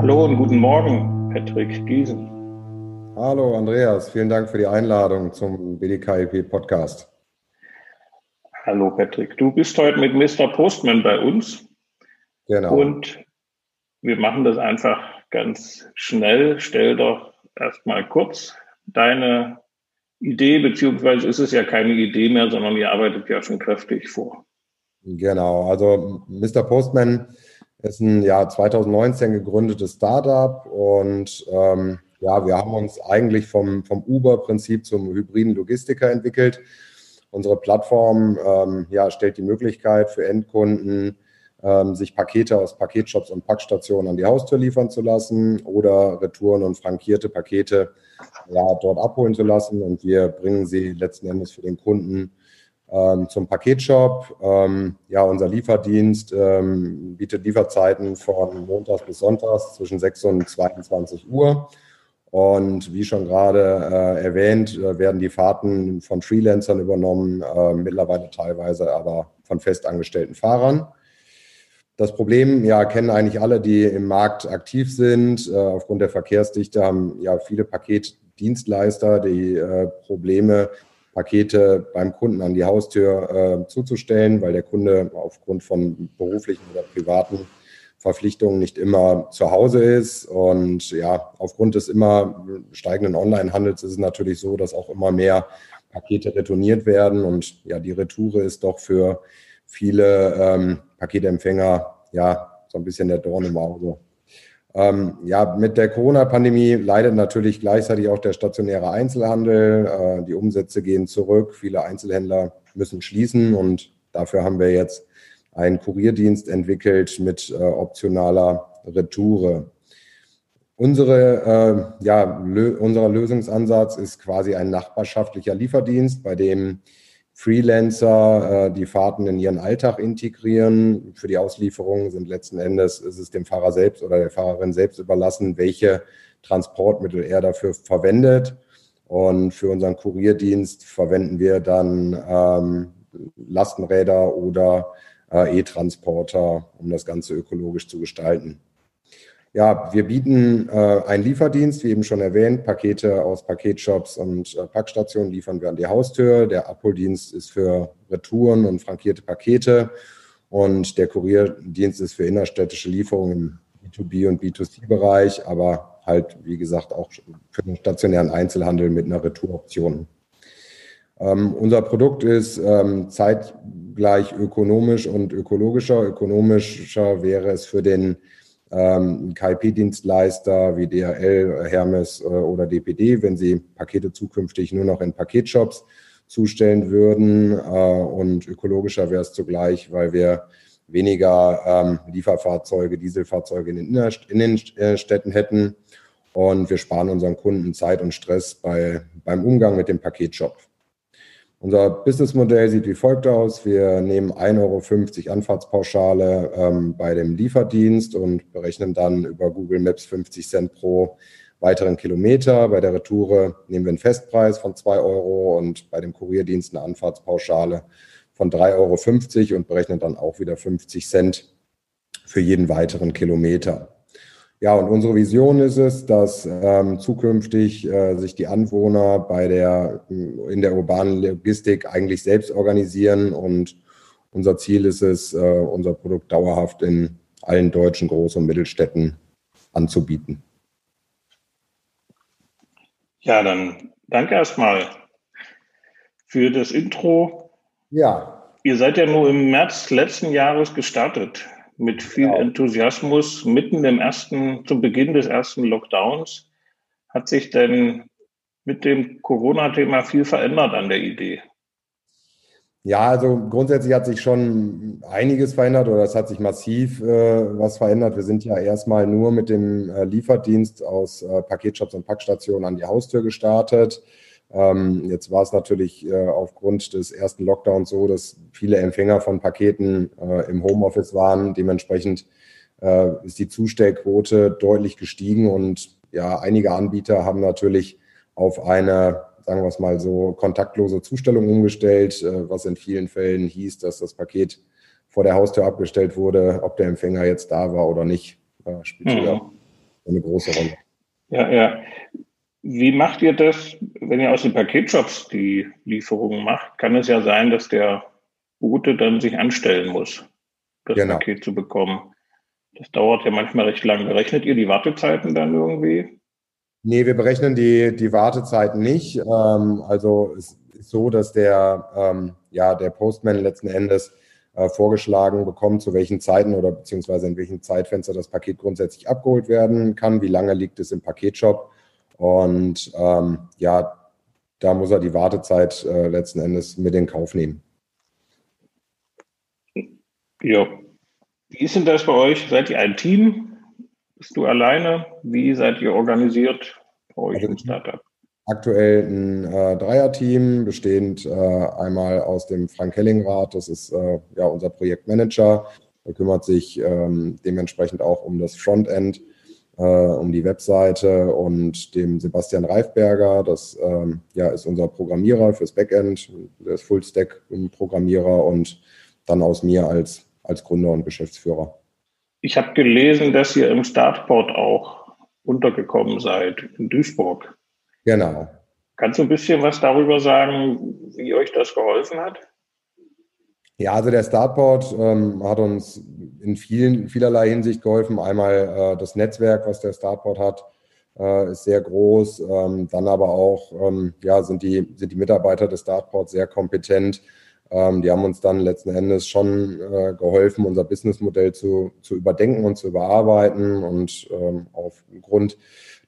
Hallo und guten Morgen, Patrick Giesen. Hallo Andreas, vielen Dank für die Einladung zum BDKIP Podcast. Hallo Patrick, du bist heute mit Mr. Postman bei uns. Genau. Und wir machen das einfach ganz schnell. Stell doch erstmal kurz deine Idee, beziehungsweise ist es ja keine Idee mehr, sondern ihr arbeitet ja schon kräftig vor. Genau, also Mr. Postman ist ein ja 2019 gegründetes Startup und ähm, ja, wir haben uns eigentlich vom, vom Uber-Prinzip zum hybriden Logistiker entwickelt. Unsere Plattform ähm, ja, stellt die Möglichkeit für Endkunden, ähm, sich Pakete aus Paketshops und Packstationen an die Haustür liefern zu lassen oder Retouren und frankierte Pakete ja, dort abholen zu lassen. Und wir bringen sie letzten Endes für den Kunden ähm, zum Paketshop. Ähm, ja, unser Lieferdienst ähm, bietet Lieferzeiten von Montags bis Sonntags zwischen 6 und 22 Uhr. Und wie schon gerade äh, erwähnt, äh, werden die Fahrten von Freelancern übernommen, äh, mittlerweile teilweise aber von festangestellten Fahrern. Das Problem, ja, kennen eigentlich alle, die im Markt aktiv sind. Äh, aufgrund der Verkehrsdichte haben ja viele Paketdienstleister die äh, Probleme, Pakete beim Kunden an die Haustür äh, zuzustellen, weil der Kunde aufgrund von beruflichen oder privaten Verpflichtungen nicht immer zu Hause ist. Und ja, aufgrund des immer steigenden Onlinehandels ist es natürlich so, dass auch immer mehr Pakete retourniert werden. Und ja, die Retoure ist doch für viele ähm, Paketempfänger ja so ein bisschen der Dorn im Auge. Ähm, ja, mit der Corona-Pandemie leidet natürlich gleichzeitig auch der stationäre Einzelhandel. Äh, die Umsätze gehen zurück. Viele Einzelhändler müssen schließen und dafür haben wir jetzt einen Kurierdienst entwickelt mit äh, optionaler Retoure. Unsere, äh, ja, unser Lösungsansatz ist quasi ein nachbarschaftlicher Lieferdienst, bei dem Freelancer äh, die Fahrten in ihren Alltag integrieren. Für die Auslieferung sind letzten Endes ist es dem Fahrer selbst oder der Fahrerin selbst überlassen, welche Transportmittel er dafür verwendet. Und für unseren Kurierdienst verwenden wir dann ähm, Lastenräder oder äh, E-Transporter, um das Ganze ökologisch zu gestalten. Ja, wir bieten äh, einen Lieferdienst, wie eben schon erwähnt. Pakete aus Paketshops und äh, Packstationen liefern wir an die Haustür. Der Abholdienst ist für Retouren und frankierte Pakete. Und der Kurierdienst ist für innerstädtische Lieferungen im B2B- und B2C-Bereich, aber halt, wie gesagt, auch für den stationären Einzelhandel mit einer Retouroption. Ähm, unser Produkt ist ähm, zeitgleich ökonomisch und ökologischer. Ökonomischer wäre es für den ähm, KIP-Dienstleister wie DHL, Hermes äh, oder DPD, wenn sie Pakete zukünftig nur noch in Paketshops zustellen würden. Äh, und ökologischer wäre es zugleich, weil wir weniger ähm, Lieferfahrzeuge, Dieselfahrzeuge in den Innenstädten hätten. Und wir sparen unseren Kunden Zeit und Stress bei, beim Umgang mit dem Paketshop. Unser Businessmodell sieht wie folgt aus. Wir nehmen 1,50 Euro Anfahrtspauschale ähm, bei dem Lieferdienst und berechnen dann über Google Maps 50 Cent pro weiteren Kilometer. Bei der Retoure nehmen wir einen Festpreis von 2 Euro und bei dem Kurierdienst eine Anfahrtspauschale von 3,50 Euro und berechnen dann auch wieder 50 Cent für jeden weiteren Kilometer. Ja, und unsere Vision ist es, dass ähm, zukünftig äh, sich die Anwohner bei der, in der urbanen Logistik eigentlich selbst organisieren und unser Ziel ist es, äh, unser Produkt dauerhaft in allen deutschen Groß- und Mittelstädten anzubieten. Ja, dann danke erstmal für das Intro. Ja. Ihr seid ja nur im März letzten Jahres gestartet mit viel genau. Enthusiasmus mitten im ersten, zu Beginn des ersten Lockdowns. Hat sich denn mit dem Corona-Thema viel verändert an der Idee? Ja, also grundsätzlich hat sich schon einiges verändert oder es hat sich massiv äh, was verändert. Wir sind ja erstmal nur mit dem äh, Lieferdienst aus äh, Paketshops und Packstationen an die Haustür gestartet. Ähm, jetzt war es natürlich äh, aufgrund des ersten Lockdowns so, dass viele Empfänger von Paketen äh, im Homeoffice waren. Dementsprechend äh, ist die Zustellquote deutlich gestiegen und ja, einige Anbieter haben natürlich auf eine, sagen wir es mal so, kontaktlose Zustellung umgestellt, äh, was in vielen Fällen hieß, dass das Paket vor der Haustür abgestellt wurde, ob der Empfänger jetzt da war oder nicht, äh, spielt mhm. eine große Rolle. Ja, ja. Wie macht ihr das, wenn ihr aus den Paketshops die Lieferungen macht? Kann es ja sein, dass der Bote dann sich anstellen muss, das genau. Paket zu bekommen. Das dauert ja manchmal recht lang. Berechnet ihr die Wartezeiten dann irgendwie? Nee, wir berechnen die, die Wartezeiten nicht. Ähm, also es ist so, dass der, ähm, ja, der Postman letzten Endes äh, vorgeschlagen bekommt, zu welchen Zeiten oder beziehungsweise in welchem Zeitfenster das Paket grundsätzlich abgeholt werden kann, wie lange liegt es im Paketshop. Und ähm, ja, da muss er die Wartezeit äh, letzten Endes mit in Kauf nehmen. Ja. Wie ist denn das bei euch? Seid ihr ein Team? Bist du alleine? Wie seid ihr organisiert bei euch also im Startup? Aktuell ein äh, Dreierteam, bestehend äh, einmal aus dem Frank Hellingrad, das ist äh, ja unser Projektmanager. Er kümmert sich ähm, dementsprechend auch um das Frontend, um die Webseite und dem Sebastian Reifberger, das ähm, ja, ist unser Programmierer fürs Backend, der ist Fullstack-Programmierer und dann aus mir als als Gründer und Geschäftsführer. Ich habe gelesen, dass ihr im Startport auch untergekommen seid in Duisburg. Genau. Kannst du ein bisschen was darüber sagen, wie euch das geholfen hat? Ja, also der Startport ähm, hat uns in vielen, vielerlei Hinsicht geholfen. Einmal äh, das Netzwerk, was der Startport hat, äh, ist sehr groß. Ähm, dann aber auch ähm, ja, sind, die, sind die Mitarbeiter des Startports sehr kompetent ähm, die haben uns dann letzten Endes schon äh, geholfen, unser Businessmodell zu, zu überdenken und zu überarbeiten. Und ähm, aufgrund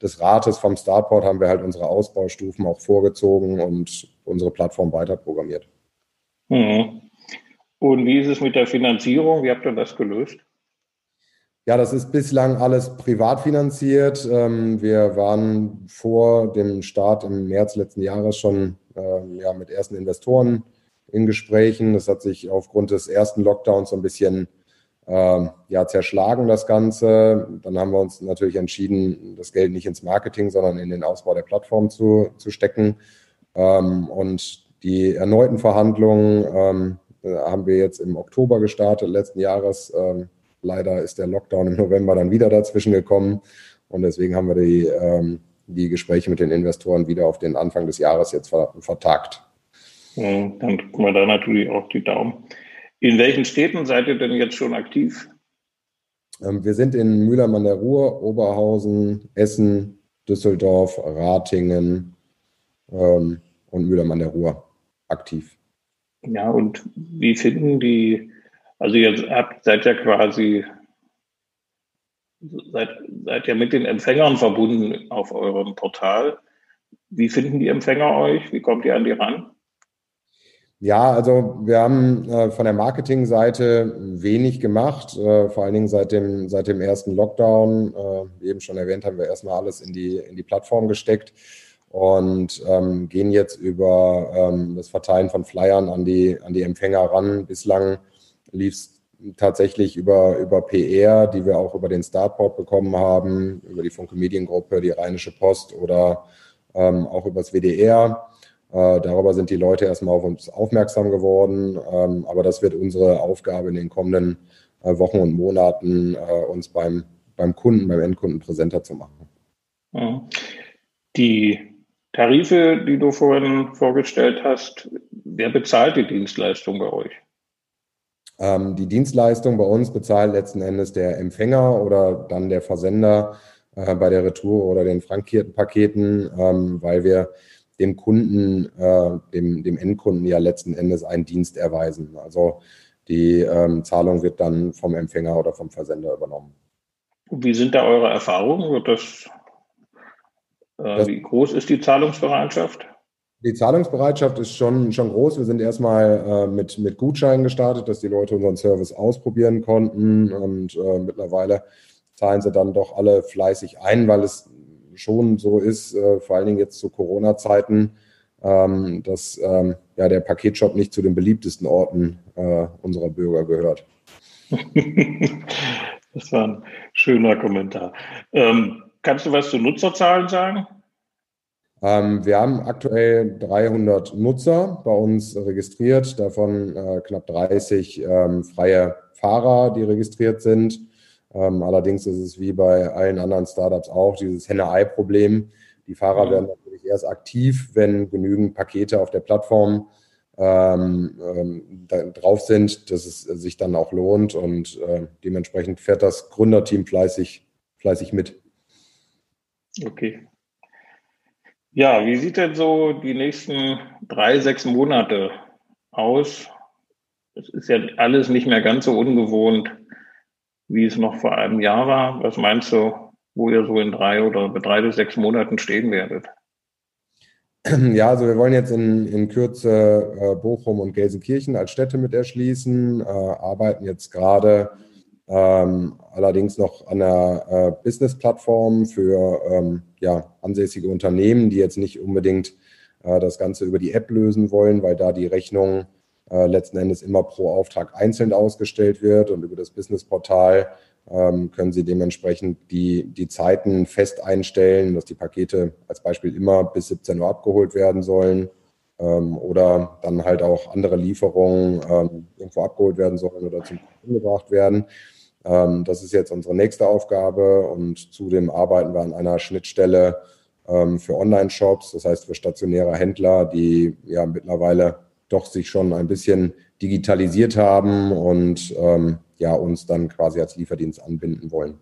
des Rates vom Startport haben wir halt unsere Ausbaustufen auch vorgezogen und unsere Plattform weiter programmiert. Mhm. Und wie ist es mit der Finanzierung? Wie habt ihr das gelöst? Ja, das ist bislang alles privat finanziert. Ähm, wir waren vor dem Start im März letzten Jahres schon ähm, mit ersten Investoren in Gesprächen. Das hat sich aufgrund des ersten Lockdowns so ein bisschen äh, ja, zerschlagen, das Ganze. Dann haben wir uns natürlich entschieden, das Geld nicht ins Marketing, sondern in den Ausbau der Plattform zu, zu stecken. Ähm, und die erneuten Verhandlungen ähm, haben wir jetzt im Oktober gestartet, letzten Jahres. Ähm, leider ist der Lockdown im November dann wieder dazwischen gekommen. Und deswegen haben wir die, ähm, die Gespräche mit den Investoren wieder auf den Anfang des Jahres jetzt vertagt. Dann drücken wir da natürlich auch die Daumen. In welchen Städten seid ihr denn jetzt schon aktiv? Ähm, wir sind in Mülheim an der Ruhr, Oberhausen, Essen, Düsseldorf, Ratingen und Mülheim an der Ruhr aktiv. Ja, und wie finden die, also ihr habt, seid ja quasi, seid, seid ja mit den Empfängern verbunden auf eurem Portal. Wie finden die Empfänger euch? Wie kommt ihr an die ran? Ja, also wir haben äh, von der Marketingseite wenig gemacht, äh, vor allen Dingen seit dem, seit dem ersten Lockdown. Äh, wie eben schon erwähnt, haben wir erstmal alles in die, in die Plattform gesteckt und ähm, gehen jetzt über ähm, das Verteilen von Flyern an die, an die Empfänger ran. Bislang lief es tatsächlich über, über PR, die wir auch über den Startport bekommen haben, über die Funke Mediengruppe, die Rheinische Post oder ähm, auch übers WDR. Äh, darüber sind die Leute erstmal auf uns aufmerksam geworden. Ähm, aber das wird unsere Aufgabe in den kommenden äh, Wochen und Monaten, äh, uns beim, beim Kunden, beim Endkunden präsenter zu machen. Die Tarife, die du vorhin vorgestellt hast, wer bezahlt die Dienstleistung bei euch? Ähm, die Dienstleistung bei uns bezahlt letzten Endes der Empfänger oder dann der Versender bei der Retour oder den frankierten Paketen, ähm, weil wir dem Kunden, äh, dem, dem Endkunden ja letzten Endes einen Dienst erweisen. Also die ähm, Zahlung wird dann vom Empfänger oder vom Versender übernommen. Wie sind da eure Erfahrungen? Wird das, äh, wie groß ist die Zahlungsbereitschaft? Die Zahlungsbereitschaft ist schon, schon groß. Wir sind erstmal äh, mit, mit Gutscheinen gestartet, dass die Leute unseren Service ausprobieren konnten. Und äh, mittlerweile zahlen sie dann doch alle fleißig ein, weil es schon so ist, äh, vor allen Dingen jetzt zu Corona-Zeiten, ähm, dass ähm, ja, der Paketshop nicht zu den beliebtesten Orten äh, unserer Bürger gehört. das war ein schöner Kommentar. Ähm, kannst du was zu Nutzerzahlen sagen? Ähm, wir haben aktuell 300 Nutzer bei uns registriert, davon äh, knapp 30 ähm, freie Fahrer, die registriert sind. Ähm, allerdings ist es wie bei allen anderen Startups auch dieses Henne-Ei-Problem. Die Fahrer mhm. werden natürlich erst aktiv, wenn genügend Pakete auf der Plattform ähm, ähm, drauf sind, dass es sich dann auch lohnt und äh, dementsprechend fährt das Gründerteam fleißig, fleißig mit. Okay. Ja, wie sieht denn so die nächsten drei, sechs Monate aus? Es ist ja alles nicht mehr ganz so ungewohnt, wie es noch vor einem Jahr war. Was meinst du, wo ihr so in drei oder drei bis sechs Monaten stehen werdet? Ja, also wir wollen jetzt in, in Kürze äh, Bochum und Gelsenkirchen als Städte mit erschließen, äh, arbeiten jetzt gerade ähm, allerdings noch an einer äh, Business-Plattform für ähm, ja, ansässige Unternehmen, die jetzt nicht unbedingt äh, das Ganze über die App lösen wollen, weil da die Rechnung äh, letzten Endes immer pro Auftrag einzeln ausgestellt wird und über das Business-Portal ähm, können Sie dementsprechend die, die Zeiten fest einstellen, dass die Pakete als Beispiel immer bis 17 Uhr abgeholt werden sollen ähm, oder dann halt auch andere Lieferungen ähm, irgendwo abgeholt werden sollen oder zum Kunden gebracht werden. Ähm, das ist jetzt unsere nächste Aufgabe und zudem arbeiten wir an einer Schnittstelle ähm, für Online-Shops, das heißt für stationäre Händler, die ja mittlerweile doch sich schon ein bisschen digitalisiert haben und ähm, ja uns dann quasi als Lieferdienst anbinden wollen.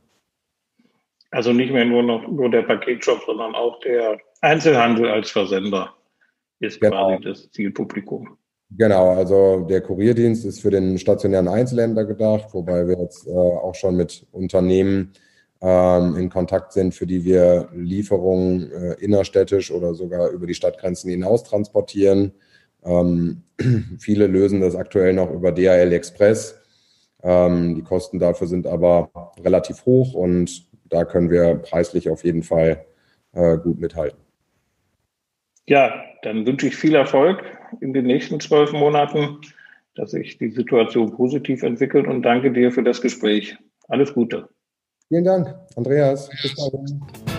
Also nicht mehr nur noch nur der Paketshop, sondern auch der Einzelhandel als Versender ist genau. quasi das Zielpublikum. Genau, also der Kurierdienst ist für den stationären Einzelhändler gedacht, wobei wir jetzt äh, auch schon mit Unternehmen ähm, in Kontakt sind, für die wir Lieferungen äh, innerstädtisch oder sogar über die Stadtgrenzen hinaus transportieren. Ähm, viele lösen das aktuell noch über DHL Express. Ähm, die Kosten dafür sind aber relativ hoch und da können wir preislich auf jeden Fall äh, gut mithalten. Ja, dann wünsche ich viel Erfolg in den nächsten zwölf Monaten, dass sich die Situation positiv entwickelt und danke dir für das Gespräch. Alles Gute. Vielen Dank, Andreas. Bis dahin.